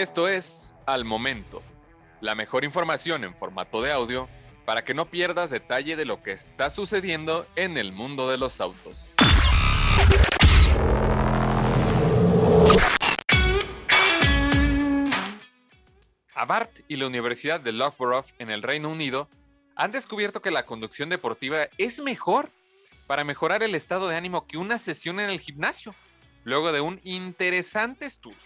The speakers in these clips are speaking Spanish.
Esto es Al Momento, la mejor información en formato de audio para que no pierdas detalle de lo que está sucediendo en el mundo de los autos. Abarth y la Universidad de Loughborough en el Reino Unido han descubierto que la conducción deportiva es mejor para mejorar el estado de ánimo que una sesión en el gimnasio, luego de un interesante estudio.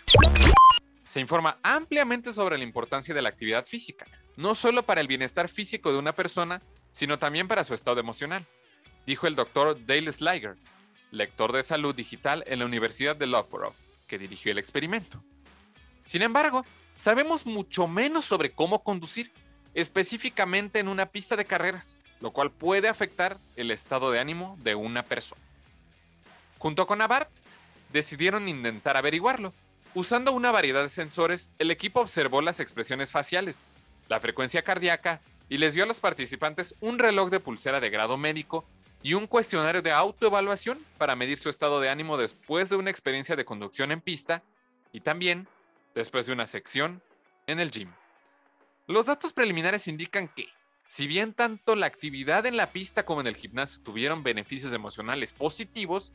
Se informa ampliamente sobre la importancia de la actividad física, no solo para el bienestar físico de una persona, sino también para su estado emocional, dijo el doctor Dale Sliger, lector de salud digital en la Universidad de Loughborough, que dirigió el experimento. Sin embargo, sabemos mucho menos sobre cómo conducir, específicamente en una pista de carreras, lo cual puede afectar el estado de ánimo de una persona. Junto con Abarth, decidieron intentar averiguarlo. Usando una variedad de sensores, el equipo observó las expresiones faciales, la frecuencia cardíaca y les dio a los participantes un reloj de pulsera de grado médico y un cuestionario de autoevaluación para medir su estado de ánimo después de una experiencia de conducción en pista y también después de una sección en el gym. Los datos preliminares indican que, si bien tanto la actividad en la pista como en el gimnasio tuvieron beneficios emocionales positivos,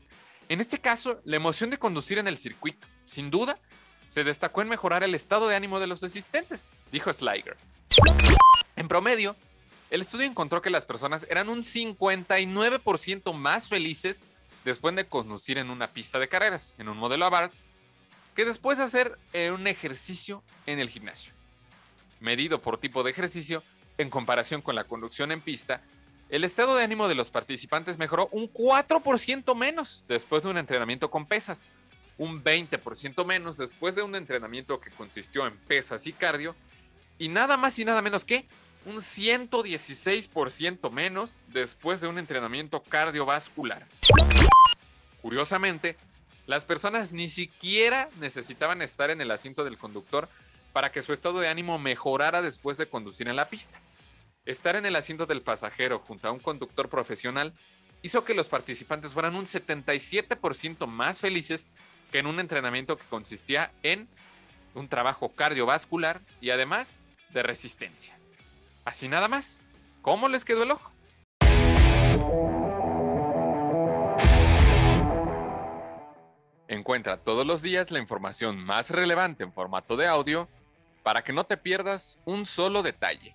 en este caso, la emoción de conducir en el circuito, sin duda, se destacó en mejorar el estado de ánimo de los asistentes, dijo Sliger. En promedio, el estudio encontró que las personas eran un 59% más felices después de conducir en una pista de carreras, en un modelo Abarth, que después de hacer eh, un ejercicio en el gimnasio. Medido por tipo de ejercicio, en comparación con la conducción en pista, el estado de ánimo de los participantes mejoró un 4% menos después de un entrenamiento con pesas, un 20% menos después de un entrenamiento que consistió en pesas y cardio, y nada más y nada menos que un 116% menos después de un entrenamiento cardiovascular. Curiosamente, las personas ni siquiera necesitaban estar en el asiento del conductor para que su estado de ánimo mejorara después de conducir en la pista. Estar en el asiento del pasajero junto a un conductor profesional hizo que los participantes fueran un 77% más felices que en un entrenamiento que consistía en un trabajo cardiovascular y además de resistencia. Así nada más. ¿Cómo les quedó el ojo? Encuentra todos los días la información más relevante en formato de audio para que no te pierdas un solo detalle.